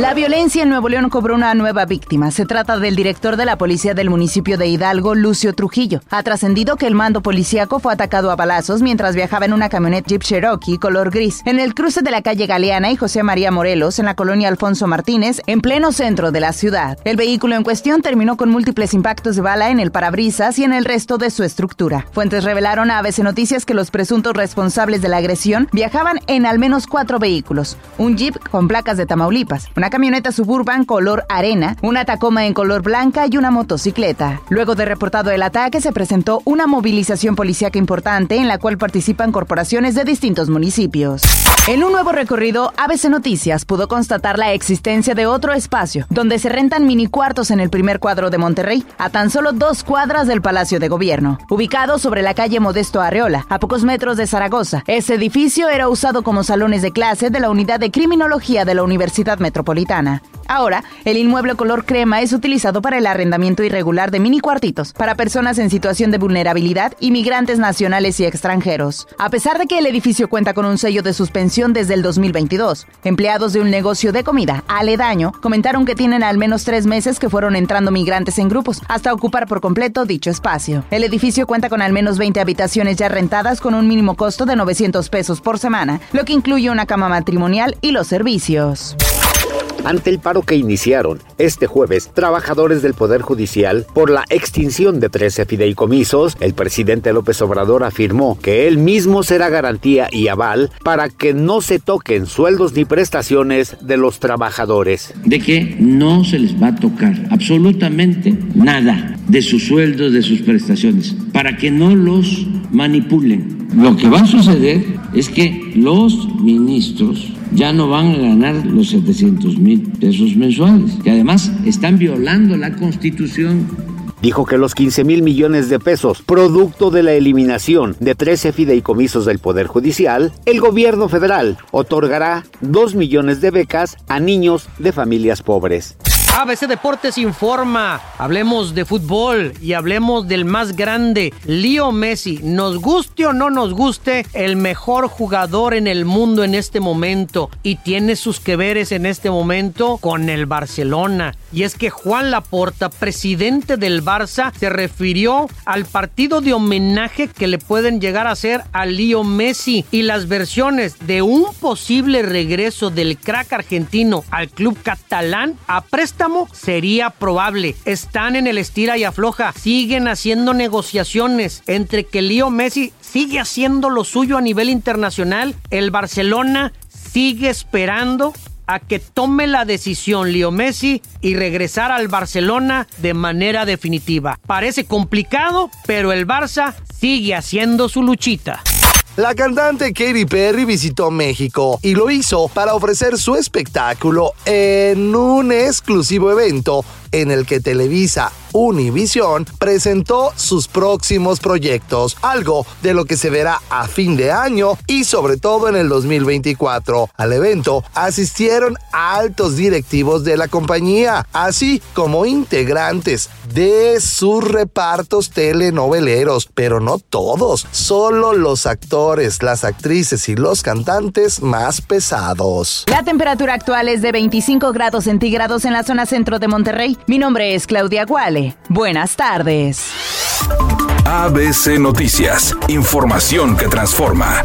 La violencia en Nuevo León cobró una nueva víctima. Se trata del director de la policía del municipio de Hidalgo, Lucio Trujillo. Ha trascendido que el mando policíaco fue atacado a balazos mientras viajaba en una camioneta Jeep Cherokee color gris en el cruce de la calle Galeana y José María Morelos en la colonia Alfonso Martínez, en pleno centro de la ciudad. El vehículo en cuestión terminó con múltiples impactos de bala en el parabrisas y en el resto de su estructura. Fuentes revelaron a ABC Noticias que los presuntos responsables de la agresión viajaban en al menos cuatro vehículos: un Jeep con placas de Tamaulipas, una camioneta suburban color arena, una Tacoma en color blanca y una motocicleta. Luego de reportado el ataque, se presentó una movilización policíaca importante en la cual participan corporaciones de distintos municipios. En un nuevo recorrido, ABC Noticias pudo constatar la existencia de otro espacio donde se rentan mini cuartos en el primer cuadro de Monterrey, a tan solo dos cuadras del Palacio de Gobierno. Ubicado sobre la calle Modesto Arreola, a pocos metros de Zaragoza, ese edificio era usado como salones de clase de la Unidad de Criminología de la Universidad Metropolitana Ahora, el inmueble color crema es utilizado para el arrendamiento irregular de mini cuartitos para personas en situación de vulnerabilidad, inmigrantes nacionales y extranjeros. A pesar de que el edificio cuenta con un sello de suspensión desde el 2022, empleados de un negocio de comida aledaño comentaron que tienen al menos tres meses que fueron entrando migrantes en grupos hasta ocupar por completo dicho espacio. El edificio cuenta con al menos 20 habitaciones ya rentadas con un mínimo costo de 900 pesos por semana, lo que incluye una cama matrimonial y los servicios. Ante el paro que iniciaron este jueves trabajadores del Poder Judicial por la extinción de 13 fideicomisos, el presidente López Obrador afirmó que él mismo será garantía y aval para que no se toquen sueldos ni prestaciones de los trabajadores. De que no se les va a tocar absolutamente nada de sus sueldos, de sus prestaciones, para que no los manipulen. Lo que va a suceder es que los ministros ya no van a ganar los 700 mil pesos mensuales, que además están violando la constitución. Dijo que los 15 mil millones de pesos, producto de la eliminación de 13 fideicomisos del Poder Judicial, el gobierno federal otorgará 2 millones de becas a niños de familias pobres. ABC Deportes informa. Hablemos de fútbol y hablemos del más grande, Leo Messi. Nos guste o no nos guste, el mejor jugador en el mundo en este momento y tiene sus que veres en este momento con el Barcelona. Y es que Juan Laporta, presidente del Barça, se refirió al partido de homenaje que le pueden llegar a hacer a Leo Messi y las versiones de un posible regreso del crack argentino al club catalán a préstamo sería probable. Están en el estira y afloja. Siguen haciendo negociaciones entre que Leo Messi sigue haciendo lo suyo a nivel internacional. El Barcelona sigue esperando a que tome la decisión Leo Messi y regresar al Barcelona de manera definitiva. Parece complicado, pero el Barça sigue haciendo su luchita. La cantante Katy Perry visitó México y lo hizo para ofrecer su espectáculo en un exclusivo evento en el que Televisa Univision presentó sus próximos proyectos, algo de lo que se verá a fin de año y sobre todo en el 2024. Al evento asistieron altos directivos de la compañía, así como integrantes de sus repartos telenoveleros, pero no todos, solo los actores, las actrices y los cantantes más pesados. La temperatura actual es de 25 grados centígrados en la zona centro de Monterrey. Mi nombre es Claudia Guale. Buenas tardes. ABC Noticias, información que transforma.